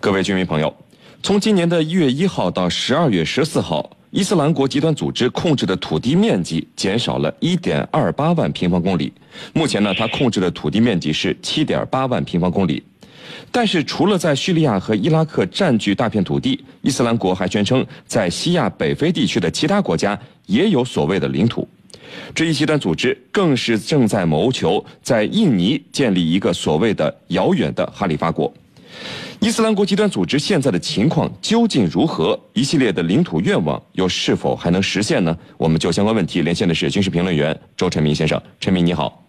各位军民朋友，从今年的一月一号到十二月十四号，伊斯兰国极端组织控制的土地面积减少了一点二八万平方公里。目前呢，它控制的土地面积是七点八万平方公里。但是，除了在叙利亚和伊拉克占据大片土地，伊斯兰国还宣称在西亚北非地区的其他国家也有所谓的领土。这一极端组织更是正在谋求在印尼建立一个所谓的遥远的哈里发国。伊斯兰国极端组织现在的情况究竟如何？一系列的领土愿望又是否还能实现呢？我们就相关问题连线的是军事评论员周晨明先生。陈明你好。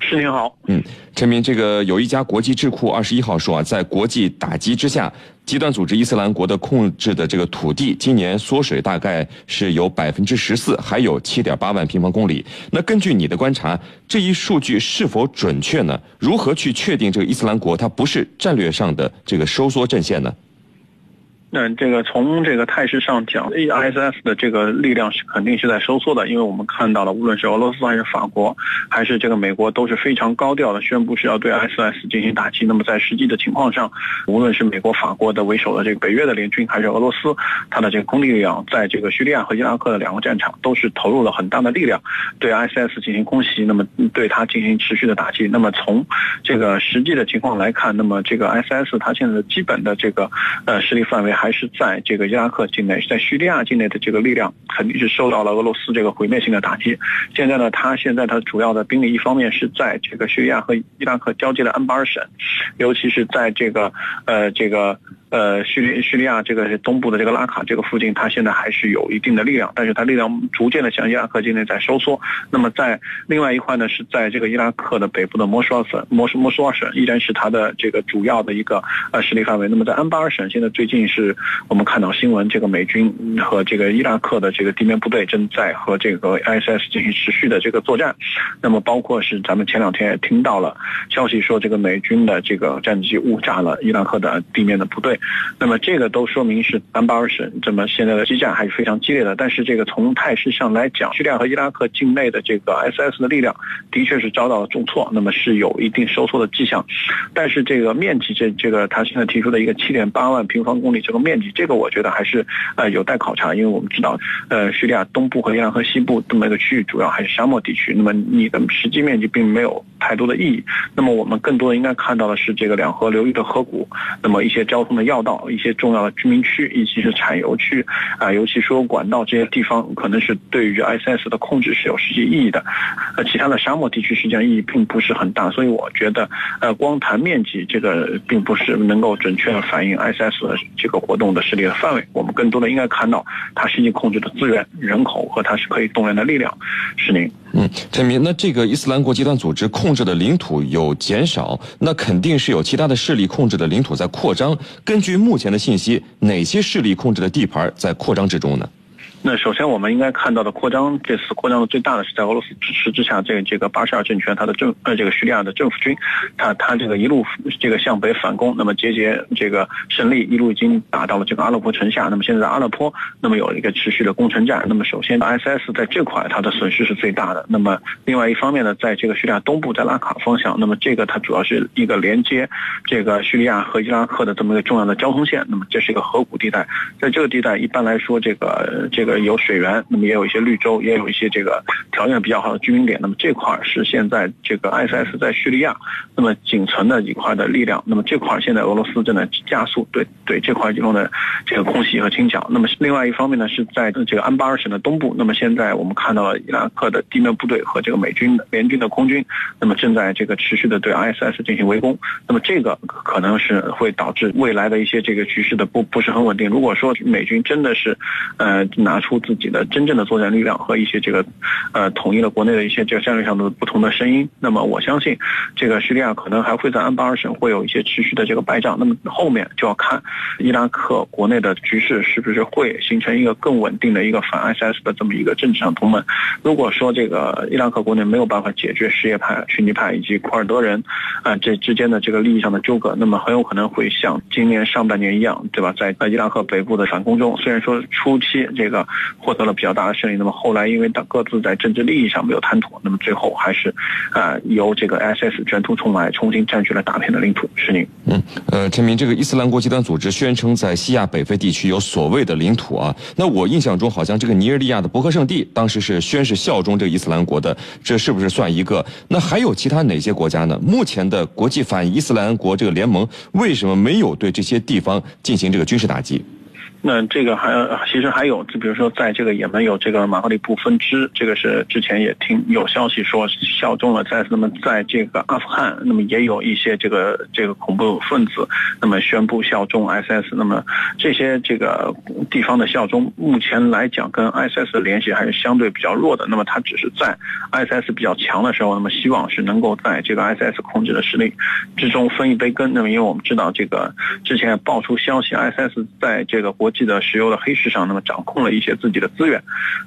是您好，嗯，陈明，这个有一家国际智库二十一号说啊，在国际打击之下，极端组织伊斯兰国的控制的这个土地今年缩水大概是有百分之十四，还有七点八万平方公里。那根据你的观察，这一数据是否准确呢？如何去确定这个伊斯兰国它不是战略上的这个收缩阵线呢？那这个从这个态势上讲，ISS 的这个力量是肯定是在收缩的，因为我们看到了，无论是俄罗斯还是法国，还是这个美国，都是非常高调的宣布是要对 ISS 进行打击。那么在实际的情况上，无论是美国、法国的为首的这个北约的联军，还是俄罗斯，它的这个空地力量，在这个叙利亚和伊拉克的两个战场，都是投入了很大的力量对 ISS 进行空袭，那么对它进行持续的打击。那么从这个实际的情况来看，那么这个 ISS 它现在的基本的这个呃势力范围。还是在这个伊拉克境内，在叙利亚境内的这个力量肯定是受到了俄罗斯这个毁灭性的打击。现在呢，他现在他主要的兵力一方面是在这个叙利亚和伊拉克交界的安巴尔省，尤其是在这个呃这个。呃，叙利叙利亚这个东部的这个拉卡这个附近，它现在还是有一定的力量，但是它力量逐渐的向伊拉克境内在收缩。那么在另外一块呢，是在这个伊拉克的北部的摩苏尔省，摩苏摩苏尔省依然是它的这个主要的一个呃势力范围。那么在安巴尔省，现在最近是我们看到新闻，这个美军和这个伊拉克的这个地面部队正在和这个 ISS 进行持续的这个作战。那么包括是咱们前两天也听到了消息说，这个美军的这个战机误炸了伊拉克的地面的部队。那么这个都说明是安巴尔省这么现在的激战还是非常激烈的。但是这个从态势上来讲，叙利亚和伊拉克境内的这个 SS 的力量的确是遭到了重挫，那么是有一定收缩的迹象。但是这个面积，这这个他现在提出的一个七点八万平方公里这个面积，这个我觉得还是呃有待考察，因为我们知道，呃叙利亚东部和伊拉克西部这么一个区域主要还是沙漠地区，那么你的实际面积并没有太多的意义。那么我们更多的应该看到的是这个两河流域的河谷，那么一些交通的要。道一些重要的居民区，以及是产油区，啊，尤其说管道这些地方，可能是对于 ISS 的控制是有实际意义的。呃，其他的沙漠地区实际上意义并不是很大，所以我觉得，呃，光谈面积这个并不是能够准确的反映 ISS 的这个活动的势力的范围。我们更多的应该看到它实际控制的资源、人口和它是可以动员的力量。是您。嗯，陈明，那这个伊斯兰国极端组织控制的领土有减少，那肯定是有其他的势力控制的领土在扩张。根据目前的信息，哪些势力控制的地盘在扩张之中呢？那首先我们应该看到的扩张，这次扩张的最大的是在俄罗斯支持之下，这这个巴沙尔政权，他的政呃这个叙利亚的政府军，他他这个一路这个向北反攻，那么节节这个胜利，一路已经打到了这个阿勒颇城下。那么现在阿勒颇，那么有一个持续的攻城战。那么首先 ISS 在这块它的损失是最大的。那么另外一方面呢，在这个叙利亚东部，在拉卡方向，那么这个它主要是一个连接这个叙利亚和伊拉克的这么一个重要的交通线。那么这是一个河谷地带，在这个地带一般来说，这个这个。有水源，那么也有一些绿洲，也有一些这个条件比较好的居民点。那么这块是现在这个 ISS 在叙利亚那么仅存的一块的力量。那么这块现在俄罗斯正在加速对对这块地方的这个空袭和清剿。那么另外一方面呢，是在这个安巴尔省的东部。那么现在我们看到了伊拉克的地面部队和这个美军联军的空军，那么正在这个持续的对 ISS 进行围攻。那么这个可能是会导致未来的一些这个局势的不不是很稳定。如果说美军真的是呃拿出自己的真正的作战力量和一些这个，呃，统一了国内的一些这个战略上的不同的声音。那么我相信，这个叙利亚可能还会在安巴尔省会有一些持续的这个败仗。那么后面就要看伊拉克国内的局势是不是会形成一个更稳定的一个反 ISS 的这么一个政治上同盟。如果说这个伊拉克国内没有办法解决什叶派、逊尼派以及库尔德人啊这之间的这个利益上的纠葛，那么很有可能会像今年上半年一样，对吧？在伊拉克北部的反攻中，虽然说初期这个。获得了比较大的胜利。那么后来因为各自在政治利益上没有谈妥，那么最后还是啊由这个 ISS 卷土重来，重新占据了大片的领土。是您，嗯，呃，陈明，这个伊斯兰国极端组织宣称在西亚北非地区有所谓的领土啊。那我印象中好像这个尼日利亚的伯克圣地当时是宣誓效忠这个伊斯兰国的，这是不是算一个？那还有其他哪些国家呢？目前的国际反伊斯兰国这个联盟为什么没有对这些地方进行这个军事打击？那这个还其实还有，就比如说在这个也门有这个马格里布分支，这个是之前也听有消息说效忠了在那么在这个阿富汗，那么也有一些这个这个恐怖分子，那么宣布效忠 ISS，那么这些这个地方的效忠，目前来讲跟 ISS 的联系还是相对比较弱的。那么它只是在 ISS 比较强的时候，那么希望是能够在这个 ISS 控制的势力之中分一杯羹。那么因为我们知道这个之前爆出消息，ISS 在这个国记得石油的黑市上，那么掌控了一些自己的资源，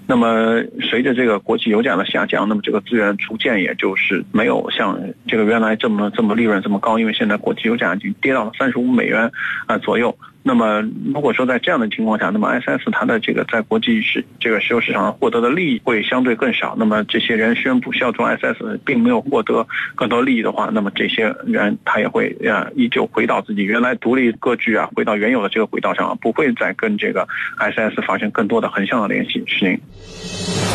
那么随着这个国际油价的下降，那么这个资源逐渐也就是没有像这个原来这么这么利润这么高，因为现在国际油价已经跌到了三十五美元啊左右。那么，如果说在这样的情况下，那么 S S 它的这个在国际市这个石油市场上获得的利益会相对更少。那么这些人宣布效忠 S S，并没有获得更多利益的话，那么这些人他也会啊依旧回到自己原来独立割据啊，回到原有的这个轨道上，不会再跟这个 S S 发生更多的横向的联系。是您。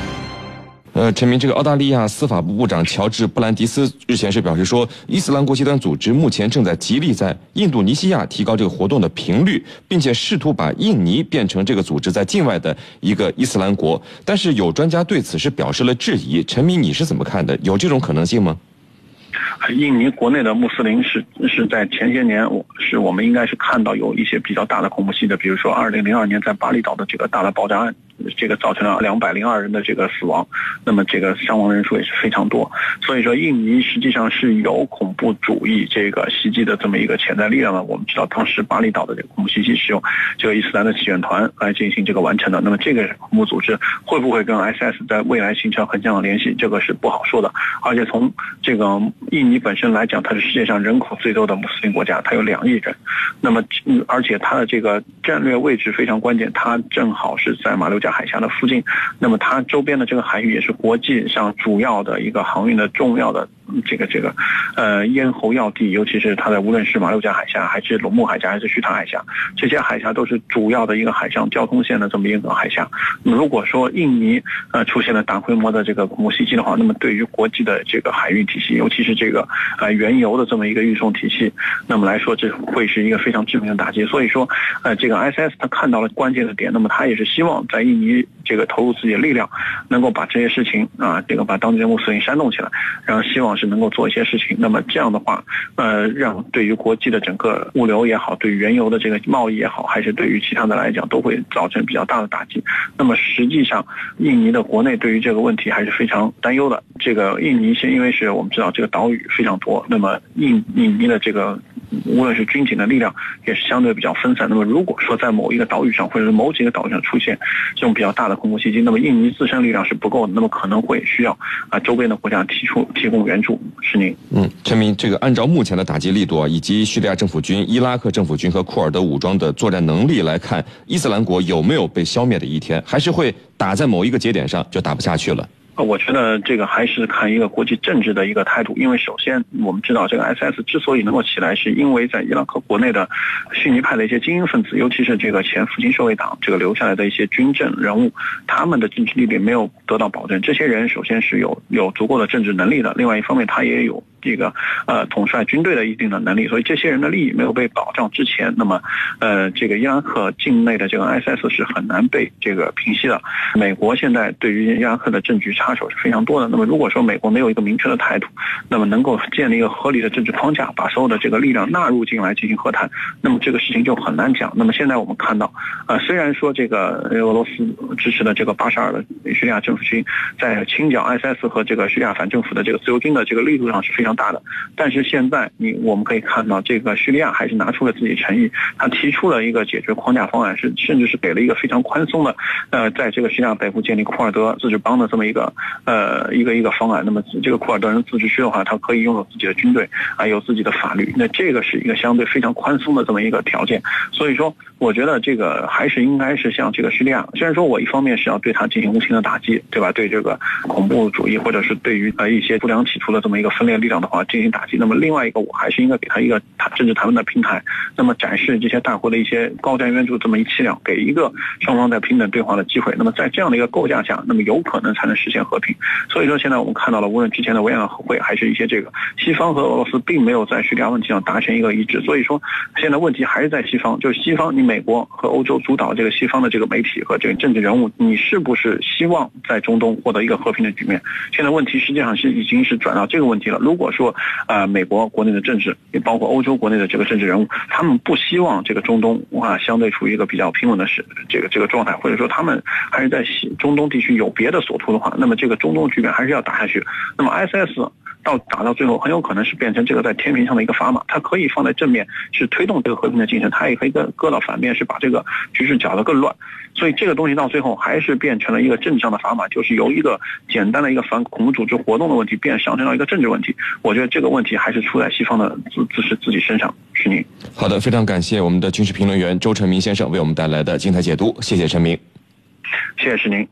呃，陈明，这个澳大利亚司法部部长乔治·布兰迪斯日前是表示说，伊斯兰国极端组织目前正在极力在印度尼西亚提高这个活动的频率，并且试图把印尼变成这个组织在境外的一个伊斯兰国。但是有专家对此是表示了质疑。陈明，你是怎么看的？有这种可能性吗？印尼国内的穆斯林是是在前些年，我是我们应该是看到有一些比较大的恐怖袭击，比如说二零零二年在巴厘岛的这个大的爆炸案。这个造成了两百零二人的这个死亡，那么这个伤亡人数也是非常多。所以说，印尼实际上是有恐怖主义这个袭击的这么一个潜在力量的。我们知道，当时巴厘岛的这个恐怖袭击是用这个伊斯兰的起源团来进行这个完成的。那么，这个恐怖组织会不会跟 SS 在未来形成横向的联系？这个是不好说的。而且从这个印尼本身来讲，它是世界上人口最多的穆斯林国家，它有两亿人。那么，而且它的这个战略位置非常关键，它正好是在马六甲。海峡的附近，那么它周边的这个海域也是国际上主要的一个航运的重要的。这个这个，呃，咽喉要地，尤其是它的无论是马六甲海峡，还是龙目海峡，还是须塘海峡，这些海峡都是主要的一个海上交通线的这么一个海峡。那么如果说印尼呃出现了大规模的这个恐怖袭击的话，那么对于国际的这个海运体系，尤其是这个呃原油的这么一个运送体系，那么来说这会是一个非常致命的打击。所以说，呃，这个 SS 他看到了关键的点，那么他也是希望在印尼这个投入自己的力量，能够把这些事情啊，这个把当地的穆斯林煽动起来，然后希望。是能够做一些事情，那么这样的话，呃，让对于国际的整个物流也好，对于原油的这个贸易也好，还是对于其他的来讲，都会造成比较大的打击。那么实际上，印尼的国内对于这个问题还是非常担忧的。这个印尼是因为是我们知道这个岛屿非常多，那么印印尼的这个。无论是军警的力量也是相对比较分散。那么，如果说在某一个岛屿上，或者是某几个岛屿上出现这种比较大的恐怖袭击，那么印尼自身力量是不够的，那么可能会需要啊周边的国家提出提供援助。是您，嗯，陈明，这个按照目前的打击力度啊，以及叙利亚政府军、伊拉克政府军和库尔德武装的作战能力来看，伊斯兰国有没有被消灭的一天？还是会打在某一个节点上就打不下去了？我觉得这个还是看一个国际政治的一个态度，因为首先我们知道，这个 SS 之所以能够起来，是因为在伊拉克国内的逊尼派的一些精英分子，尤其是这个前复兴社会党这个留下来的一些军政人物，他们的政治力量没有得到保证。这些人首先是有有足够的政治能力的，另外一方面他也有。这个呃统帅军队的一定的能力，所以这些人的利益没有被保障之前，那么呃这个伊拉克境内的这个 SS 是很难被这个平息的。美国现在对于伊拉克的政局插手是非常多的。那么如果说美国没有一个明确的态度，那么能够建立一个合理的政治框架，把所有的这个力量纳入进来进行和谈，那么这个事情就很难讲。那么现在我们看到，呃虽然说这个俄罗斯支持的这个巴沙尔的叙利亚政府军在清剿 SS 和这个叙利亚反政府的这个自由军的这个力度上是非常。大的。但是现在你我们可以看到，这个叙利亚还是拿出了自己诚意，他提出了一个解决框架方案，是甚至是给了一个非常宽松的，呃，在这个叙利亚北部建立库尔德自治邦的这么一个呃一个一个方案。那么这个库尔德人自治区的话，他可以拥有自己的军队，啊有自己的法律。那这个是一个相对非常宽松的这么一个条件。所以说，我觉得这个还是应该是像这个叙利亚，虽然说我一方面是要对他进行无情的打击，对吧？对这个恐怖主义或者是对于呃一些不良企图的这么一个分裂力量的话进行打击。那么另外一个，我还是应该给他一个谈政治谈判的平台，那么展示这些大国的一些高瞻远瞩这么一气量，给一个双方在平等对话的机会。那么在这样的一个构架下，那么有可能才能实现和平。所以说，现在我们看到了，无论之前的维也纳和会，还是一些这个西方和俄罗斯，并没有在叙利亚问题上达成一个一致。所以说，现在问题还是在西方，就是西方，你美国和欧洲主导这个西方的这个媒体和这个政治人物，你是不是希望在中东获得一个和平的局面？现在问题实际上是已经是转到这个问题了。如果说啊，美国国内的政治，也包括欧洲国内的这个政治人物，他们不希望这个中东啊相对处于一个比较平稳的是这个这个状态，或者说他们还是在西中东地区有别的所图的话，那么这个中东局面还是要打下去。那么 SS 到打到最后，很有可能是变成这个在天平上的一个砝码，它可以放在正面是推动这个和平的进程，它也可以搁搁到反面是把这个局势搅得更乱。所以这个东西到最后还是变成了一个政治上的砝码，就是由一个简单的一个反恐怖组织活动的问题，变上升到一个政治问题。我觉得这个问题还是出在西方的自自是自己身上。是您。好的，非常感谢我们的军事评论员周成明先生为我们带来的精彩解读，谢谢陈明，谢谢是您。